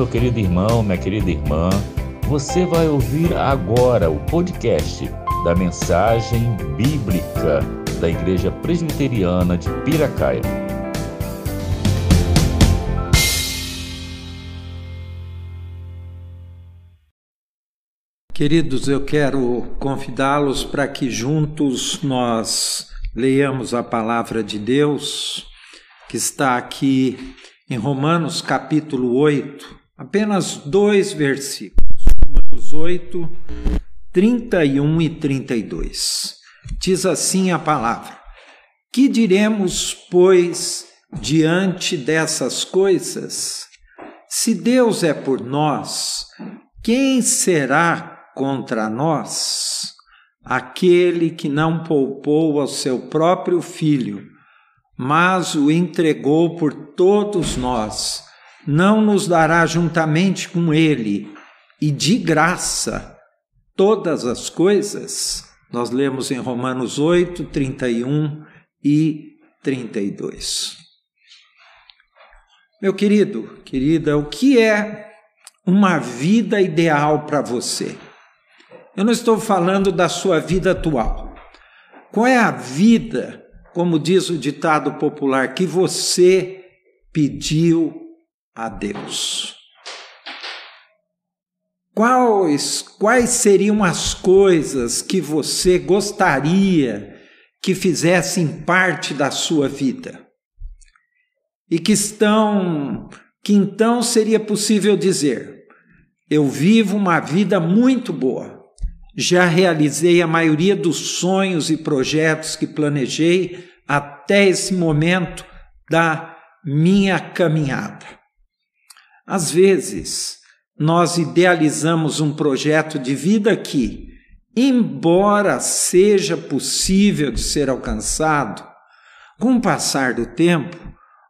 Meu querido irmão, minha querida irmã. Você vai ouvir agora o podcast da mensagem bíblica da Igreja Presbiteriana de Piracaia. Queridos, eu quero convidá-los para que juntos nós leiamos a palavra de Deus, que está aqui em Romanos capítulo 8, apenas dois versículos. Romanos 8, 31 e 32. Diz assim a palavra: Que diremos, pois, diante dessas coisas? Se Deus é por nós, quem será contra nós aquele que não poupou ao seu próprio filho, mas o entregou por todos nós, não nos dará juntamente com ele e de graça todas as coisas? Nós lemos em Romanos 8, 31 e 32. Meu querido, querida, o que é uma vida ideal para você? Eu não estou falando da sua vida atual. Qual é a vida, como diz o ditado popular, que você pediu a Deus? Quais, quais seriam as coisas que você gostaria que fizessem parte da sua vida? E que estão, que então seria possível dizer: eu vivo uma vida muito boa já realizei a maioria dos sonhos e projetos que planejei até esse momento da minha caminhada. Às vezes, nós idealizamos um projeto de vida que, embora seja possível de ser alcançado, com o passar do tempo,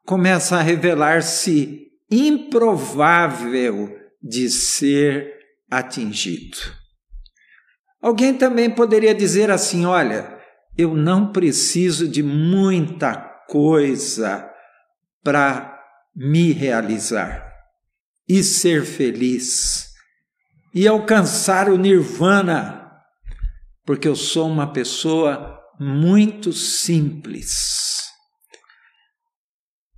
começa a revelar-se improvável de ser atingido. Alguém também poderia dizer assim: olha, eu não preciso de muita coisa para me realizar e ser feliz e alcançar o nirvana, porque eu sou uma pessoa muito simples.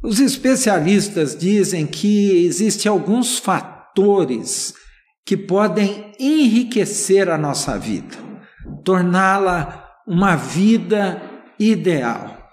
Os especialistas dizem que existem alguns fatores que podem enriquecer a nossa vida, torná-la uma vida ideal.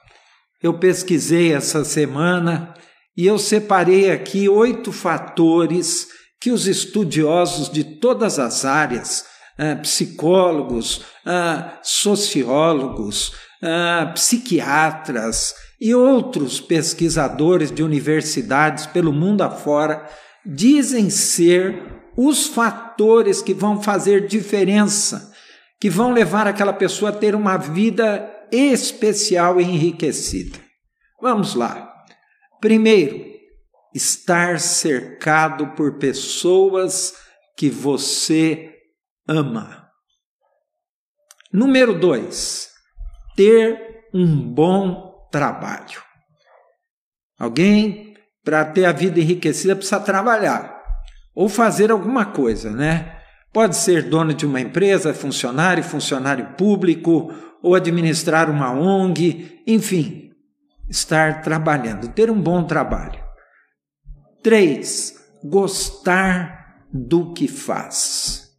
Eu pesquisei essa semana e eu separei aqui oito fatores que os estudiosos de todas as áreas, ah, psicólogos, ah, sociólogos, ah, psiquiatras e outros pesquisadores de universidades pelo mundo afora, dizem ser os fatores que vão fazer diferença, que vão levar aquela pessoa a ter uma vida especial e enriquecida. Vamos lá. Primeiro, estar cercado por pessoas que você ama. Número dois, ter um bom trabalho. Alguém, para ter a vida enriquecida, precisa trabalhar ou fazer alguma coisa, né? Pode ser dono de uma empresa, funcionário, funcionário público, ou administrar uma ONG, enfim, estar trabalhando, ter um bom trabalho. Três, gostar do que faz.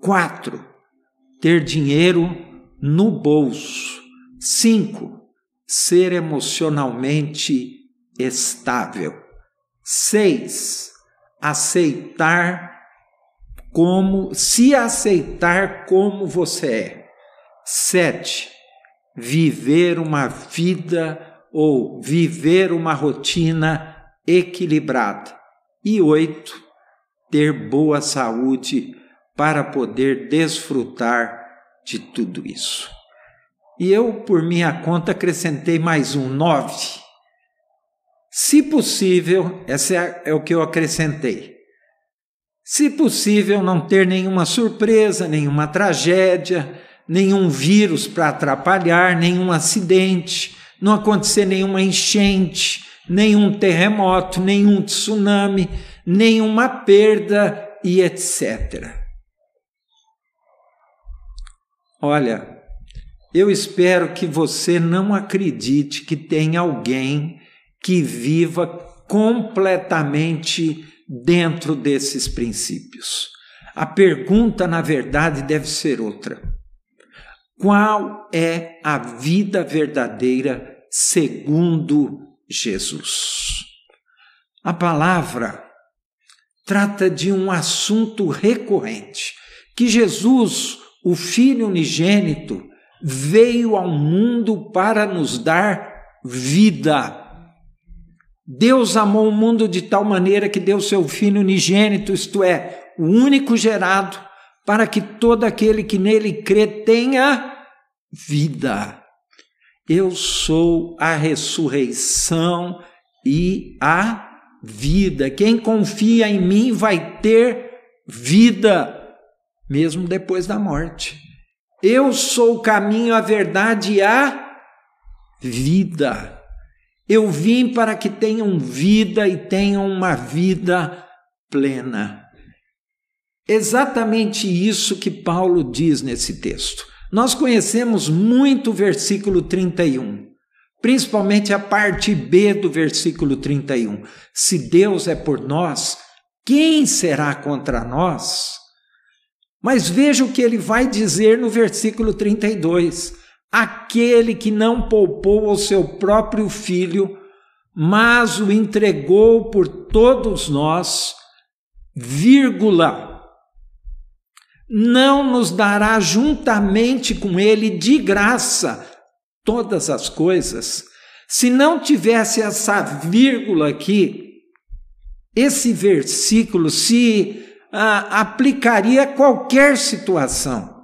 Quatro, ter dinheiro no bolso. Cinco, ser emocionalmente estável. Seis, aceitar como, se aceitar como você é. Sete, viver uma vida ou viver uma rotina equilibrada. E oito, ter boa saúde para poder desfrutar de tudo isso. E eu, por minha conta, acrescentei mais um nove se possível, essa é, é o que eu acrescentei. Se possível, não ter nenhuma surpresa, nenhuma tragédia, nenhum vírus para atrapalhar, nenhum acidente, não acontecer nenhuma enchente, nenhum terremoto, nenhum tsunami, nenhuma perda e etc. Olha, eu espero que você não acredite que tem alguém que viva completamente dentro desses princípios. A pergunta, na verdade, deve ser outra: qual é a vida verdadeira segundo Jesus? A palavra trata de um assunto recorrente, que Jesus, o Filho unigênito, veio ao mundo para nos dar vida. Deus amou o mundo de tal maneira que deu seu Filho unigênito, isto é, o único gerado, para que todo aquele que nele crê tenha vida. Eu sou a ressurreição e a vida. Quem confia em mim vai ter vida, mesmo depois da morte. Eu sou o caminho, a verdade e a vida. Eu vim para que tenham vida e tenham uma vida plena. Exatamente isso que Paulo diz nesse texto. Nós conhecemos muito o versículo 31, principalmente a parte B do versículo 31. Se Deus é por nós, quem será contra nós? Mas veja o que ele vai dizer no versículo 32 aquele que não poupou o seu próprio filho, mas o entregou por todos nós, vírgula, não nos dará juntamente com ele de graça todas as coisas. Se não tivesse essa vírgula aqui, esse versículo se ah, aplicaria a qualquer situação.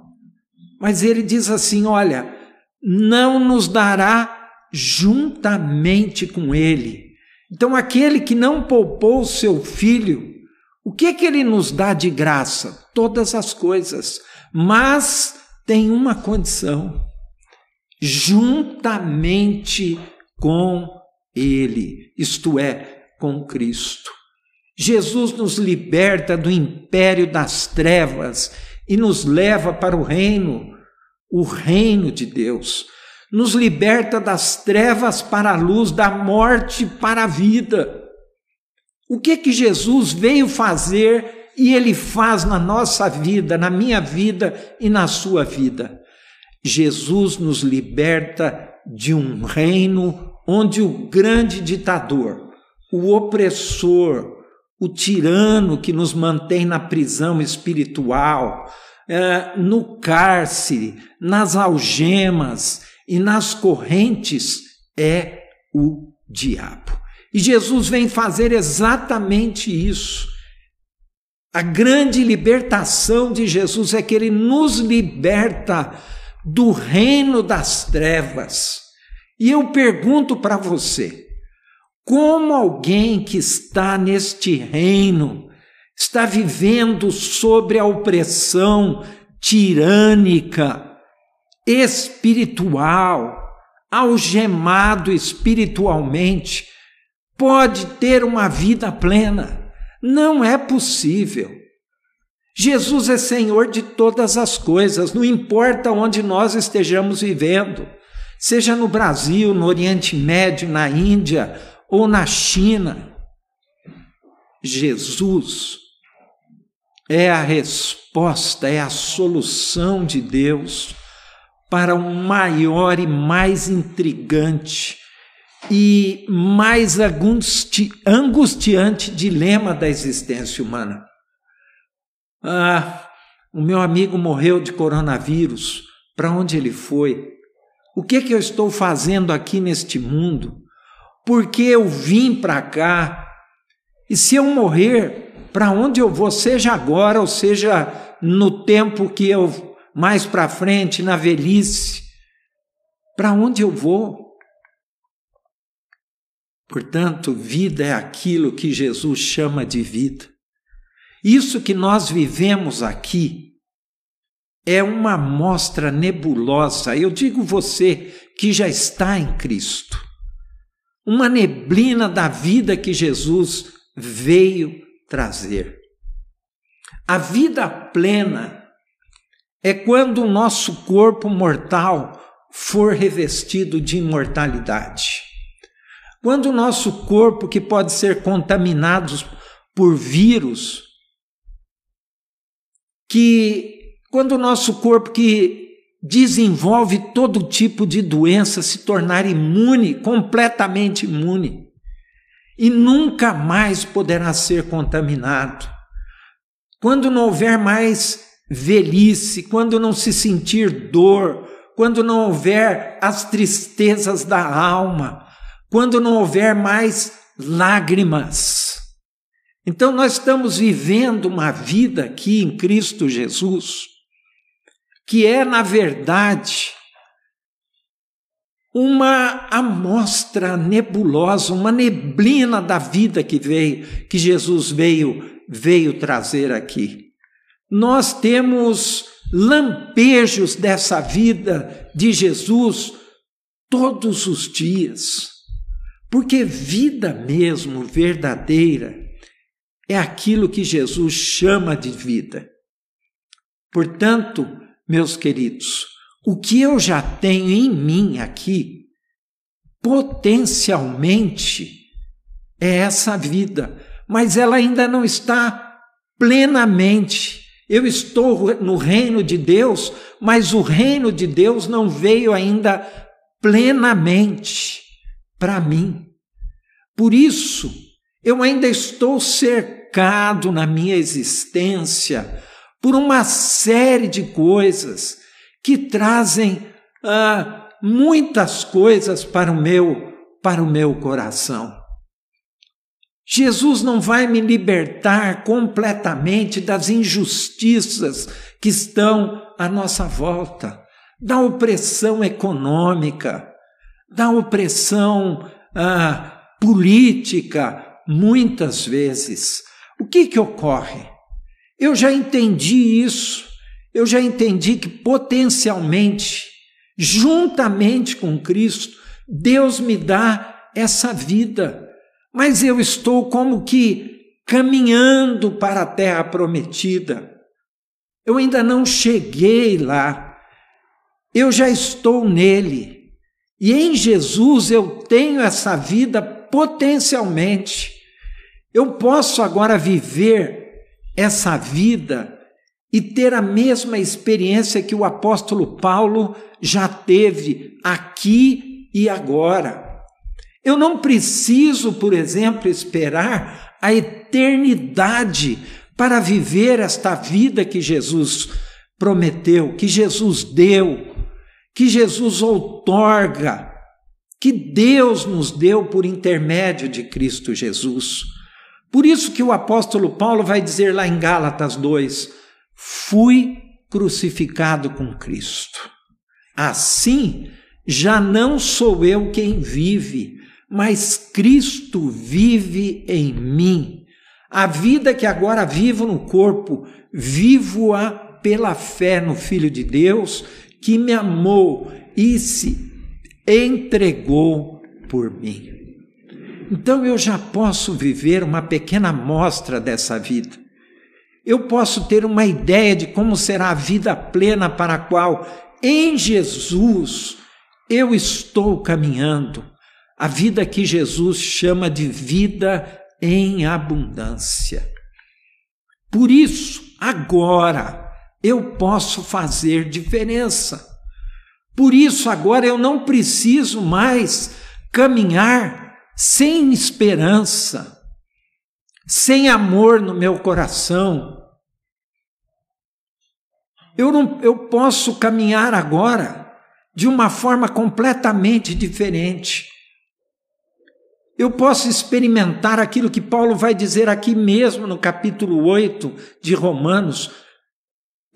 Mas ele diz assim: olha, não nos dará juntamente com ele. Então, aquele que não poupou seu filho, o que que ele nos dá de graça? Todas as coisas. Mas tem uma condição: juntamente com ele, isto é, com Cristo. Jesus nos liberta do império das trevas e nos leva para o reino o reino de Deus, nos liberta das trevas para a luz, da morte para a vida. O que que Jesus veio fazer e ele faz na nossa vida, na minha vida e na sua vida? Jesus nos liberta de um reino onde o grande ditador, o opressor, o tirano que nos mantém na prisão espiritual, é, no cárcere, nas algemas e nas correntes é o diabo. E Jesus vem fazer exatamente isso. A grande libertação de Jesus é que ele nos liberta do reino das trevas. E eu pergunto para você: como alguém que está neste reino está vivendo sobre a opressão tirânica, espiritual, algemado espiritualmente, pode ter uma vida plena. Não é possível. Jesus é Senhor de todas as coisas, não importa onde nós estejamos vivendo, seja no Brasil, no Oriente Médio, na Índia ou na China. Jesus é a resposta, é a solução de Deus para o maior e mais intrigante e mais angusti angustiante dilema da existência humana. Ah, o meu amigo morreu de coronavírus. Para onde ele foi? O que, que eu estou fazendo aqui neste mundo? Por que eu vim para cá? E se eu morrer, para onde eu vou, seja agora ou seja no tempo que eu mais para frente, na velhice, para onde eu vou? Portanto, vida é aquilo que Jesus chama de vida. Isso que nós vivemos aqui é uma mostra nebulosa. Eu digo você que já está em Cristo. uma neblina da vida que Jesus veio trazer. A vida plena é quando o nosso corpo mortal for revestido de imortalidade. Quando o nosso corpo, que pode ser contaminado por vírus, que quando o nosso corpo que desenvolve todo tipo de doença se tornar imune, completamente imune, e nunca mais poderá ser contaminado. Quando não houver mais velhice, quando não se sentir dor, quando não houver as tristezas da alma, quando não houver mais lágrimas. Então, nós estamos vivendo uma vida aqui em Cristo Jesus, que é, na verdade, uma amostra nebulosa, uma neblina da vida que veio, que Jesus veio veio trazer aqui. Nós temos lampejos dessa vida de Jesus todos os dias. Porque vida mesmo verdadeira é aquilo que Jesus chama de vida. Portanto, meus queridos, o que eu já tenho em mim aqui, potencialmente, é essa vida, mas ela ainda não está plenamente. Eu estou no reino de Deus, mas o reino de Deus não veio ainda plenamente para mim. Por isso, eu ainda estou cercado na minha existência por uma série de coisas que trazem ah, muitas coisas para o meu para o meu coração. Jesus não vai me libertar completamente das injustiças que estão à nossa volta, da opressão econômica, da opressão ah, política, muitas vezes. O que, que ocorre? Eu já entendi isso, eu já entendi que potencialmente, juntamente com Cristo, Deus me dá essa vida mas eu estou como que caminhando para a terra prometida. Eu ainda não cheguei lá. Eu já estou nele. E em Jesus eu tenho essa vida potencialmente. Eu posso agora viver essa vida e ter a mesma experiência que o apóstolo Paulo já teve aqui e agora. Eu não preciso, por exemplo, esperar a eternidade para viver esta vida que Jesus prometeu, que Jesus deu, que Jesus outorga, que Deus nos deu por intermédio de Cristo Jesus. Por isso que o apóstolo Paulo vai dizer lá em Gálatas 2: Fui crucificado com Cristo. Assim, já não sou eu quem vive, mas Cristo vive em mim. A vida que agora vivo no corpo, vivo-a pela fé no Filho de Deus, que me amou e se entregou por mim. Então eu já posso viver uma pequena amostra dessa vida. Eu posso ter uma ideia de como será a vida plena para a qual, em Jesus, eu estou caminhando a vida que Jesus chama de vida em abundância. Por isso, agora eu posso fazer diferença. Por isso, agora eu não preciso mais caminhar sem esperança, sem amor no meu coração. Eu, não, eu posso caminhar agora de uma forma completamente diferente eu posso experimentar aquilo que Paulo vai dizer aqui mesmo no capítulo 8 de Romanos.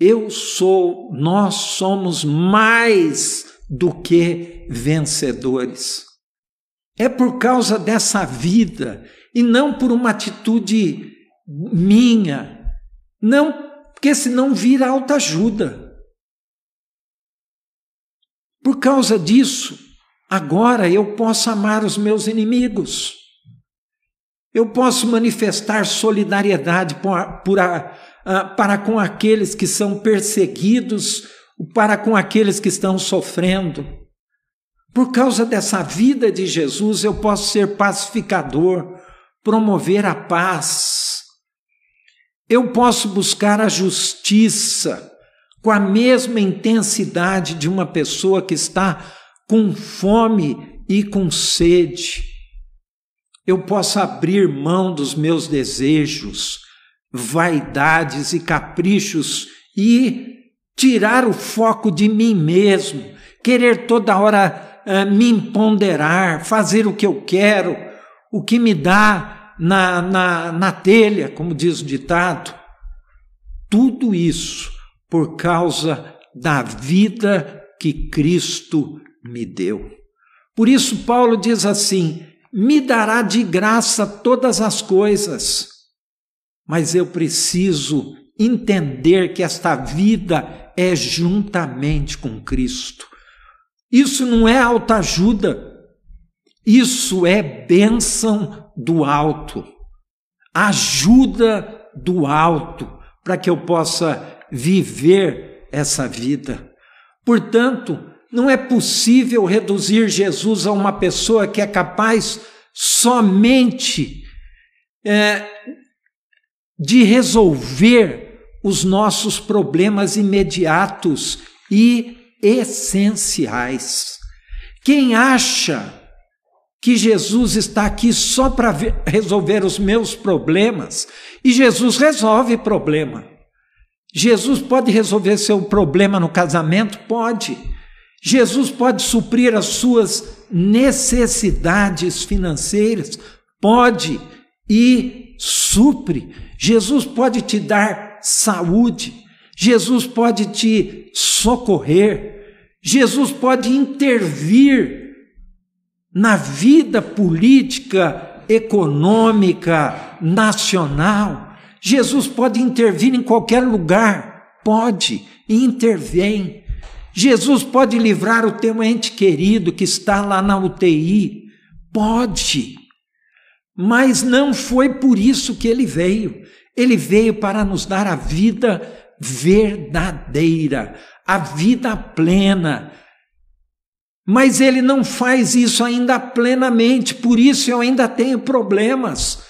Eu sou, nós somos mais do que vencedores. É por causa dessa vida e não por uma atitude minha, não, porque senão vira autoajuda. Por causa disso, agora eu posso amar os meus inimigos. Eu posso manifestar solidariedade por, por para com aqueles que são perseguidos, para com aqueles que estão sofrendo. Por causa dessa vida de Jesus, eu posso ser pacificador, promover a paz. Eu posso buscar a justiça com a mesma intensidade de uma pessoa que está com fome e com sede. Eu posso abrir mão dos meus desejos, vaidades e caprichos e tirar o foco de mim mesmo, querer toda hora uh, me empoderar, fazer o que eu quero, o que me dá na, na, na telha, como diz o ditado. Tudo isso por causa da vida que Cristo me deu. Por isso, Paulo diz assim: me dará de graça todas as coisas, mas eu preciso entender que esta vida é juntamente com Cristo. Isso não é autoajuda, isso é bênção do alto, ajuda do alto, para que eu possa viver essa vida. Portanto, não é possível reduzir Jesus a uma pessoa que é capaz somente é, de resolver os nossos problemas imediatos e essenciais. Quem acha que Jesus está aqui só para resolver os meus problemas, e Jesus resolve problema. Jesus pode resolver seu problema no casamento? Pode. Jesus pode suprir as suas necessidades financeiras? Pode. E supre. Jesus pode te dar saúde. Jesus pode te socorrer, Jesus pode intervir na vida política, econômica, nacional. Jesus pode intervir em qualquer lugar, pode, e intervém. Jesus pode livrar o teu ente querido que está lá na UTI, pode. Mas não foi por isso que ele veio. Ele veio para nos dar a vida verdadeira, a vida plena. Mas ele não faz isso ainda plenamente, por isso eu ainda tenho problemas.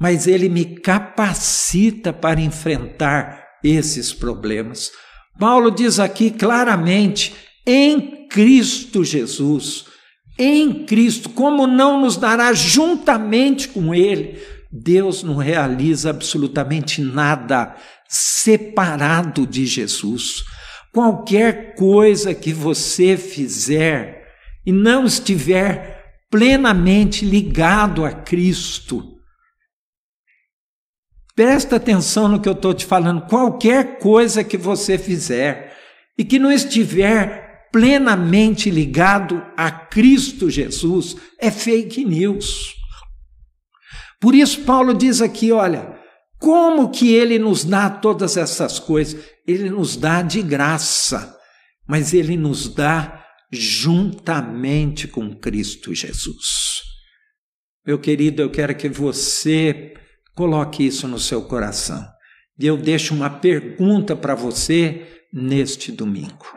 Mas ele me capacita para enfrentar esses problemas. Paulo diz aqui claramente: em Cristo Jesus, em Cristo, como não nos dará juntamente com Ele, Deus não realiza absolutamente nada separado de Jesus. Qualquer coisa que você fizer e não estiver plenamente ligado a Cristo, presta atenção no que eu estou te falando. Qualquer coisa que você fizer e que não estiver plenamente ligado a Cristo Jesus é fake news. Por isso, Paulo diz aqui: olha, como que ele nos dá todas essas coisas? Ele nos dá de graça, mas ele nos dá juntamente com Cristo Jesus. Meu querido, eu quero que você coloque isso no seu coração. E eu deixo uma pergunta para você neste domingo.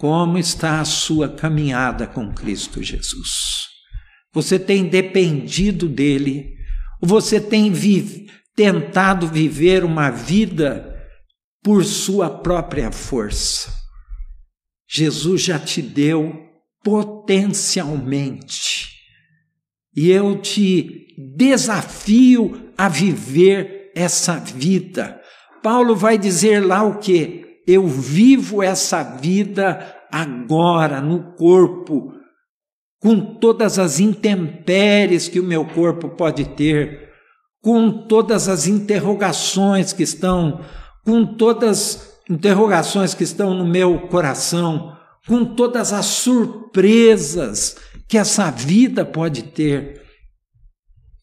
Como está a sua caminhada com Cristo Jesus? Você tem dependido dele? Você tem tentado viver uma vida por sua própria força. Jesus já te deu potencialmente. E eu te desafio a viver essa vida. Paulo vai dizer lá o que? Eu vivo essa vida agora no corpo, com todas as intempéries que o meu corpo pode ter, com todas as interrogações que estão, com todas as interrogações que estão no meu coração, com todas as surpresas que essa vida pode ter.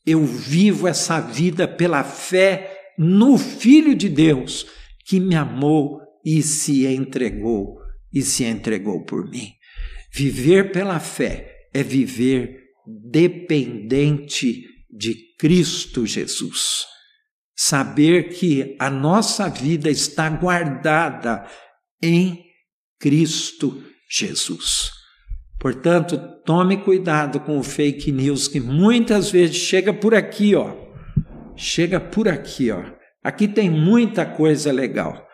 Eu vivo essa vida pela fé no Filho de Deus que me amou e se entregou e se entregou por mim. Viver pela fé é viver dependente de Cristo Jesus. Saber que a nossa vida está guardada em Cristo Jesus. Portanto, tome cuidado com o fake news que muitas vezes chega por aqui, ó. Chega por aqui, ó. Aqui tem muita coisa legal.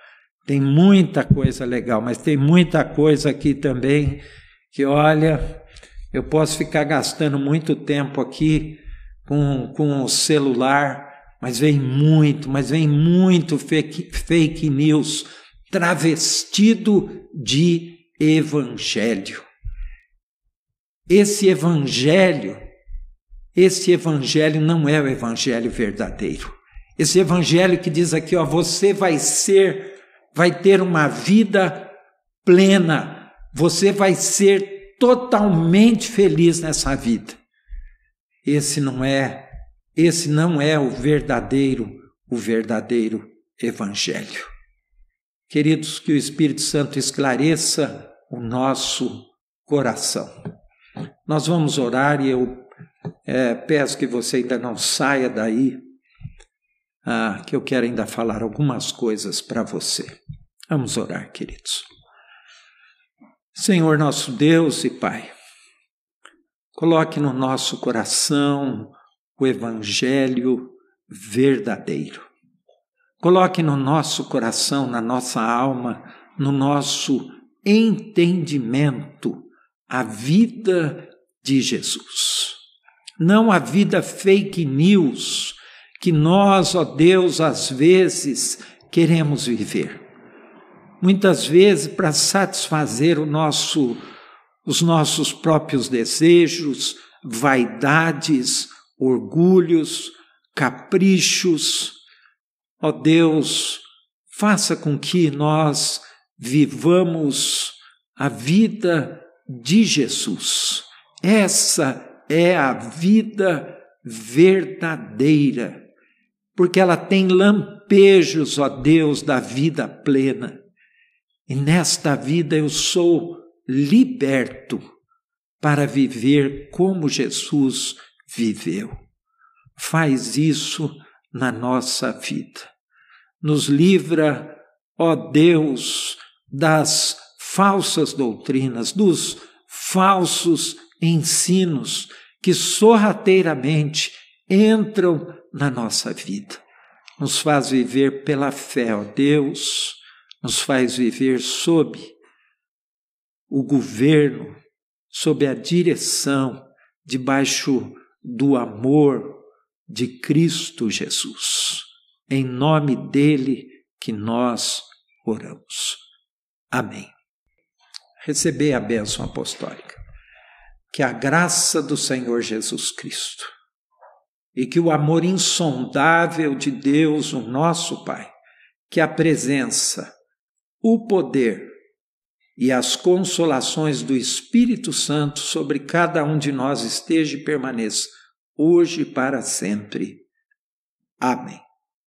Tem muita coisa legal, mas tem muita coisa aqui também que, olha, eu posso ficar gastando muito tempo aqui com, com o celular, mas vem muito, mas vem muito fake, fake news travestido de evangelho. Esse evangelho, esse evangelho não é o evangelho verdadeiro. Esse evangelho que diz aqui, ó, você vai ser, vai ter uma vida plena, você vai ser totalmente feliz nessa vida. Esse não é, esse não é o verdadeiro, o verdadeiro evangelho. Queridos, que o Espírito Santo esclareça o nosso coração. Nós vamos orar e eu é, peço que você ainda não saia daí, ah, que eu quero ainda falar algumas coisas para você. Vamos orar, queridos. Senhor nosso Deus e Pai, coloque no nosso coração o Evangelho verdadeiro. Coloque no nosso coração, na nossa alma, no nosso entendimento a vida de Jesus. Não a vida fake news que nós, ó Deus, às vezes queremos viver. Muitas vezes para satisfazer nosso, os nossos próprios desejos, vaidades, orgulhos, caprichos. Ó Deus, faça com que nós vivamos a vida de Jesus. Essa é a vida verdadeira, porque ela tem lampejos, ó Deus, da vida plena. E nesta vida eu sou liberto para viver como Jesus viveu. Faz isso na nossa vida. Nos livra, ó Deus, das falsas doutrinas, dos falsos ensinos que sorrateiramente entram na nossa vida. Nos faz viver pela fé, ó Deus, nos faz viver sob o governo, sob a direção, debaixo do amor de Cristo Jesus. Em nome dele que nós oramos. Amém receber a bênção apostólica. Que a graça do Senhor Jesus Cristo e que o amor insondável de Deus, o nosso Pai, que a presença, o poder e as consolações do Espírito Santo sobre cada um de nós esteja e permaneça, hoje e para sempre. Amém.